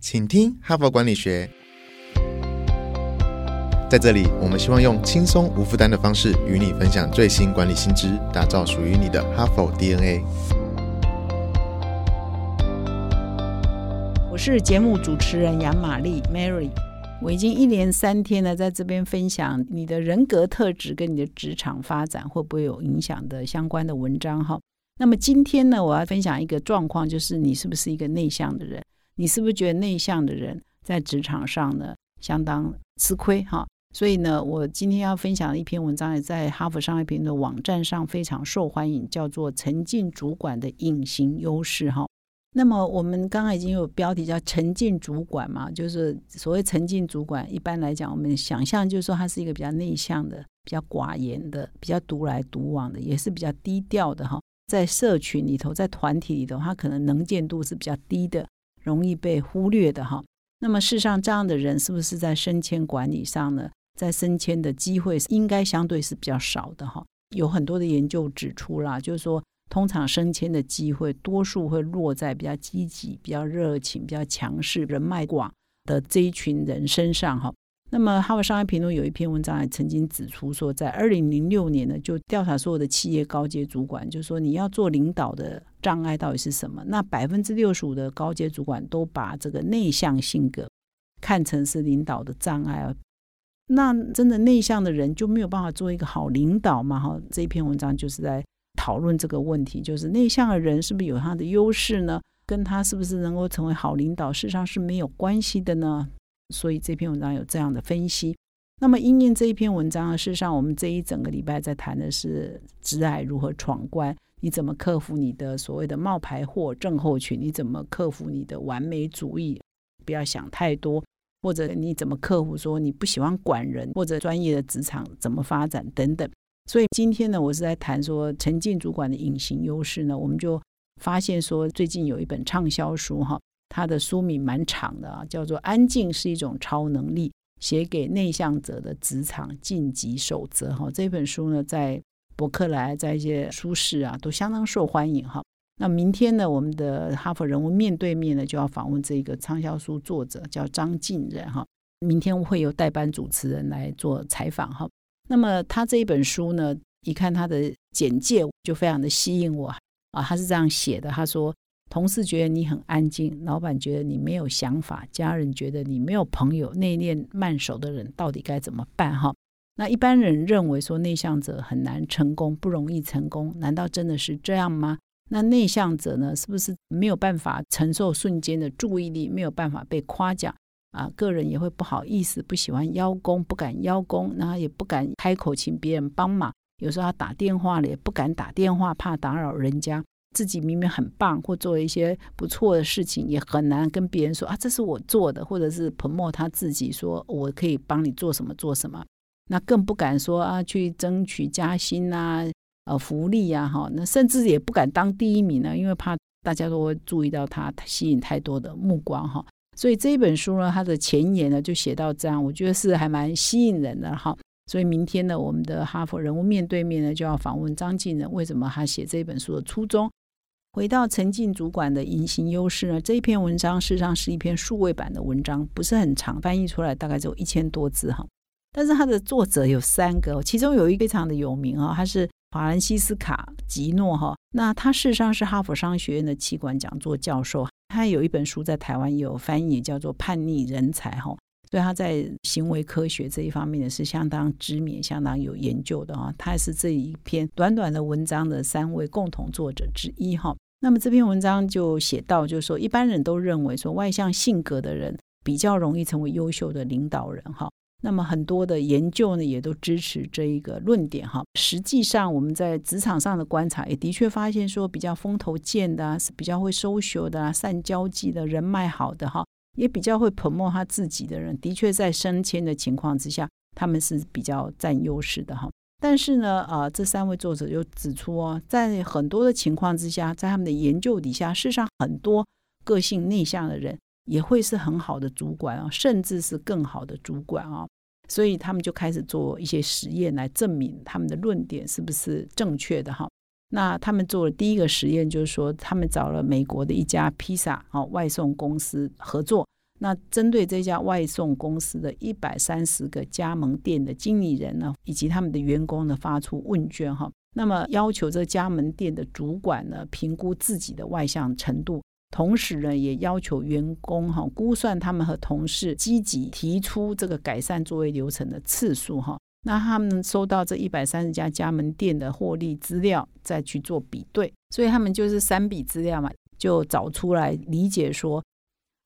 请听哈佛管理学。在这里，我们希望用轻松无负担的方式与你分享最新管理新知，打造属于你的哈佛 DNA。我是节目主持人杨玛丽 Mary，我已经一连三天呢，在这边分享你的人格特质跟你的职场发展会不会有影响的相关的文章哈。那么今天呢，我要分享一个状况，就是你是不是一个内向的人？你是不是觉得内向的人在职场上呢相当吃亏哈？所以呢，我今天要分享的一篇文章也在哈佛商业评论网站上非常受欢迎，叫做“沉浸主管的隐形优势”哈。那么我们刚刚已经有标题叫“沉浸主管”嘛，就是所谓沉浸主管，一般来讲，我们想象就是说他是一个比较内向的、比较寡言的、比较独来独往的，也是比较低调的哈。在社群里头，在团体里头，他可能能见度是比较低的，容易被忽略的哈。那么事实上，这样的人是不是在升迁管理上呢？在升迁的机会应该相对是比较少的哈。有很多的研究指出啦，就是说，通常升迁的机会多数会落在比较积极、比较热情、比较强势、人脉广的这一群人身上哈。那么，《哈佛商业评论》有一篇文章还曾经指出说，在二零零六年呢，就调查所有的企业高阶主管，就是说你要做领导的障碍到底是什么？那百分之六十五的高阶主管都把这个内向性格看成是领导的障碍啊。那真的内向的人就没有办法做一个好领导吗？哈，这一篇文章就是在讨论这个问题，就是内向的人是不是有他的优势呢？跟他是不是能够成为好领导，事实上是没有关系的呢？所以这篇文章有这样的分析。那么，因应这一篇文章呢，事实上我们这一整个礼拜在谈的是直癌如何闯关，你怎么克服你的所谓的冒牌货症候群？你怎么克服你的完美主义？不要想太多。或者你怎么克服说你不喜欢管人，或者专业的职场怎么发展等等。所以今天呢，我是在谈说沉浸主管的隐形优势呢。我们就发现说，最近有一本畅销书哈，他的书名蛮长的啊，叫做《安静是一种超能力》，写给内向者的职场晋级守则哈。这本书呢，在博客来，在一些书市啊，都相当受欢迎哈。那明天呢，我们的哈佛人物面对面呢，就要访问这个畅销书作者，叫张晋仁哈。明天会有代班主持人来做采访哈。那么他这一本书呢，一看他的简介就非常的吸引我啊。他是这样写的，他说：同事觉得你很安静，老板觉得你没有想法，家人觉得你没有朋友，内敛慢熟的人到底该怎么办哈？那一般人认为说内向者很难成功，不容易成功，难道真的是这样吗？那内向者呢，是不是没有办法承受瞬间的注意力，没有办法被夸奖啊？个人也会不好意思，不喜欢邀功，不敢邀功，然后也不敢开口请别人帮忙。有时候他打电话了，也不敢打电话，怕打扰人家。自己明明很棒，或做一些不错的事情，也很难跟别人说啊，这是我做的，或者是彭墨他自己说我可以帮你做什么做什么。那更不敢说啊，去争取加薪啊。呃，福利呀，哈，那甚至也不敢当第一名呢，因为怕大家都会注意到他，吸引太多的目光，哈。所以这一本书呢，它的前言呢就写到这样，我觉得是还蛮吸引人的，哈。所以明天呢，我们的哈佛人物面对面呢就要访问张晋仁，为什么他写这本书的初衷？回到陈静主管的隐形优势呢？这一篇文章事实上是一篇数位版的文章，不是很长，翻译出来大概只有一千多字，哈。但是它的作者有三个，其中有一个非常的有名啊，他是。法兰西斯卡吉诺哈，那他事实上是哈佛商学院的气管讲座教授，他有一本书在台湾也有翻译，叫做《叛逆人才》哈，所以他在行为科学这一方面呢是相当知名、相当有研究的哈。他是这一篇短短的文章的三位共同作者之一哈。那么这篇文章就写到，就是说一般人都认为说外向性格的人比较容易成为优秀的领导人哈。那么很多的研究呢，也都支持这一个论点哈。实际上，我们在职场上的观察，也的确发现说，比较风头健的啊，是比较会收学的啊，善交际的人脉好的哈，也比较会捧墨他自己的人，的确在升迁的情况之下，他们是比较占优势的哈。但是呢，啊，这三位作者又指出哦，在很多的情况之下，在他们的研究底下，事实上很多个性内向的人。也会是很好的主管啊，甚至是更好的主管啊，所以他们就开始做一些实验来证明他们的论点是不是正确的哈。那他们做的第一个实验就是说，他们找了美国的一家披萨啊外送公司合作，那针对这家外送公司的一百三十个加盟店的经理人呢，以及他们的员工呢，发出问卷哈。那么要求这加盟店的主管呢，评估自己的外向程度，同时呢，也要求员工哈估算他们和同事积极提出这个改善作业流程的次数哈。那他们收到这一百三十家加盟店的获利资料，再去做比对，所以他们就是三笔资料嘛，就找出来理解说。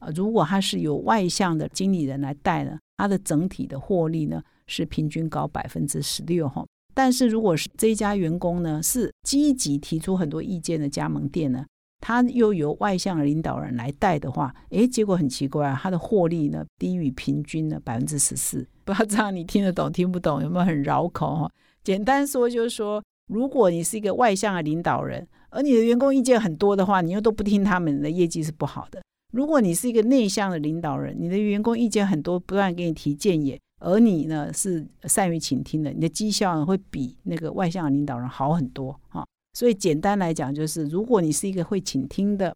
啊，如果他是由外向的经理人来带呢，他的整体的获利呢是平均高百分之十六哈。但是如果是这家员工呢是积极提出很多意见的加盟店呢，他又由外向的领导人来带的话，诶，结果很奇怪啊，他的获利呢低于平均的百分之十四。不知道这样你听得懂听不懂？有没有很绕口哈？简单说就是说，如果你是一个外向的领导人，而你的员工意见很多的话，你又都不听他们的，业绩是不好的。如果你是一个内向的领导人，你的员工意见很多，不断给你提建议，而你呢是善于倾听的，你的绩效呢会比那个外向的领导人好很多啊。所以简单来讲，就是如果你是一个会倾听的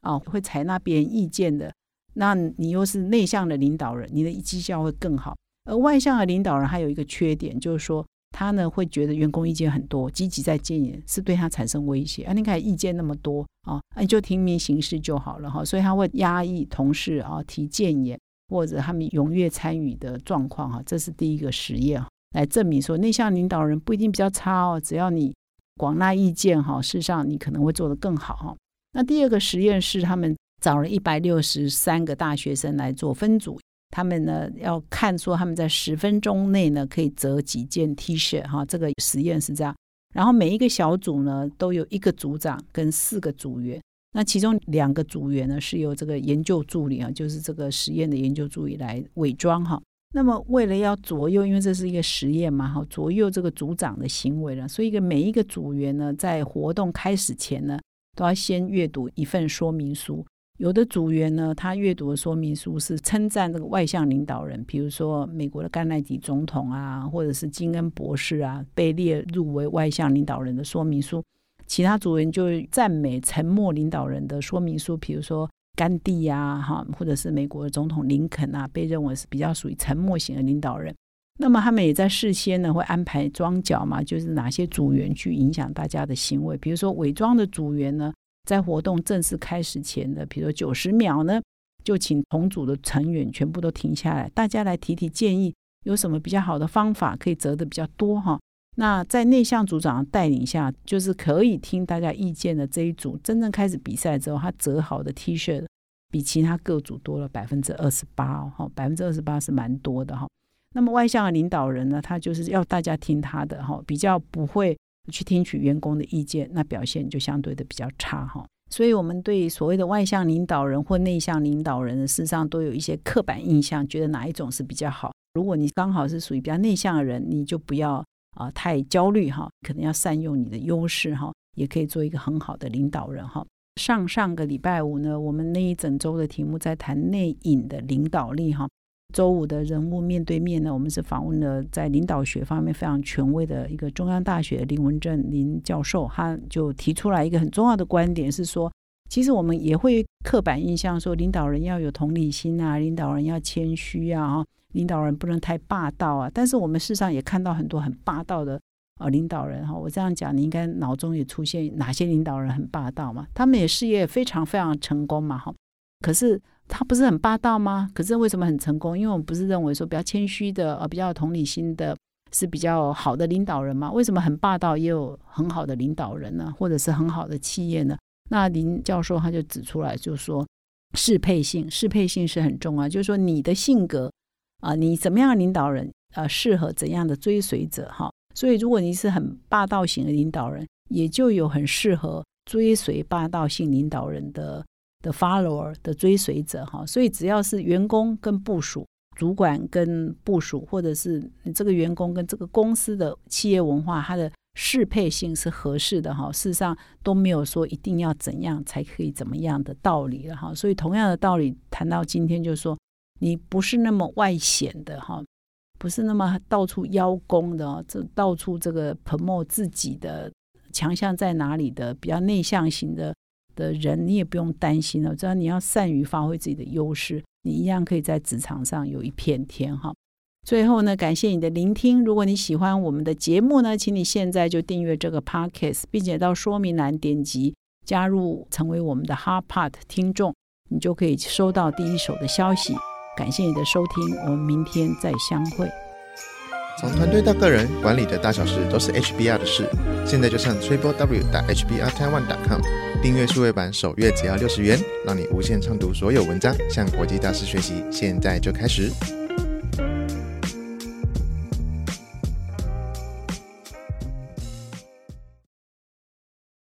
啊，会采纳别人意见的，那你又是内向的领导人，你的绩效会更好。而外向的领导人还有一个缺点，就是说。他呢会觉得员工意见很多，积极在建言是对他产生威胁啊！你看意见那么多啊，你就听命行事就好了哈。所以他会压抑同事啊提建言或者他们踊跃参与的状况哈。这是第一个实验来证明说内向领导人不一定比较差哦，只要你广纳意见哈，事实上你可能会做得更好哈。那第二个实验是他们找了一百六十三个大学生来做分组。他们呢要看说他们在十分钟内呢可以折几件 T 恤哈，这个实验是这样。然后每一个小组呢都有一个组长跟四个组员，那其中两个组员呢是由这个研究助理啊，就是这个实验的研究助理来伪装哈。那么为了要左右，因为这是一个实验嘛哈，左右这个组长的行为了，所以一个每一个组员呢在活动开始前呢都要先阅读一份说明书。有的组员呢，他阅读的说明书是称赞这个外向领导人，比如说美国的甘乃迪总统啊，或者是金恩博士啊，被列入为外向领导人的说明书。其他组员就赞美沉默领导人的说明书，比如说甘地啊，哈，或者是美国的总统林肯啊，被认为是比较属于沉默型的领导人。那么他们也在事先呢会安排装脚嘛，就是哪些组员去影响大家的行为，比如说伪装的组员呢。在活动正式开始前的，比如说九十秒呢，就请同组的成员全部都停下来，大家来提提建议，有什么比较好的方法可以折的比较多哈？那在内向组长的带领下，就是可以听大家意见的这一组，真正开始比赛之后，他折好的 T 恤比其他各组多了百分之二十八哦，哈，百分之二十八是蛮多的哈。那么外向的领导人呢，他就是要大家听他的哈，比较不会。去听取员工的意见，那表现就相对的比较差哈。所以，我们对所谓的外向领导人或内向领导人，事实上都有一些刻板印象，觉得哪一种是比较好。如果你刚好是属于比较内向的人，你就不要啊太焦虑哈，可能要善用你的优势哈，也可以做一个很好的领导人哈。上上个礼拜五呢，我们那一整周的题目在谈内隐的领导力哈。周五的人物面对面呢，我们是访问了在领导学方面非常权威的一个中央大学林文正林教授，他就提出来一个很重要的观点，是说，其实我们也会刻板印象说，领导人要有同理心啊，领导人要谦虚啊，领导人不能太霸道啊。但是我们事实上也看到很多很霸道的呃领导人哈。我这样讲，你应该脑中也出现哪些领导人很霸道嘛？他们也事业非常非常成功嘛哈。可是。他不是很霸道吗？可是为什么很成功？因为我们不是认为说比较谦虚的、呃比较有同理心的，是比较好的领导人吗？为什么很霸道也有很好的领导人呢？或者是很好的企业呢？那林教授他就指出来，就是说适配性，适配性是很重要。就是说你的性格啊，你怎么样的领导人，呃，适合怎样的追随者哈。所以如果你是很霸道型的领导人，也就有很适合追随霸道性领导人的。的 follower 的追随者哈，所以只要是员工跟部署、主管跟部署，或者是你这个员工跟这个公司的企业文化，它的适配性是合适的哈。事实上都没有说一定要怎样才可以怎么样的道理了哈。所以同样的道理谈到今天，就是说你不是那么外显的哈，不是那么到处邀功的，这到处这个 promote 自己的强项在哪里的，比较内向型的。的人，你也不用担心了。只要你要善于发挥自己的优势，你一样可以在职场上有一片天哈。最后呢，感谢你的聆听。如果你喜欢我们的节目呢，请你现在就订阅这个 podcast，并且到说明栏点击加入，成为我们的 Hard Part 听众，你就可以收到第一手的消息。感谢你的收听，我们明天再相会。从团队到个人，管理的大小事都是 HBR 的事。现在就上 triple w 打 hbr taiwan com 订阅数位版，首月只要六十元，让你无限畅读所有文章，向国际大师学习。现在就开始。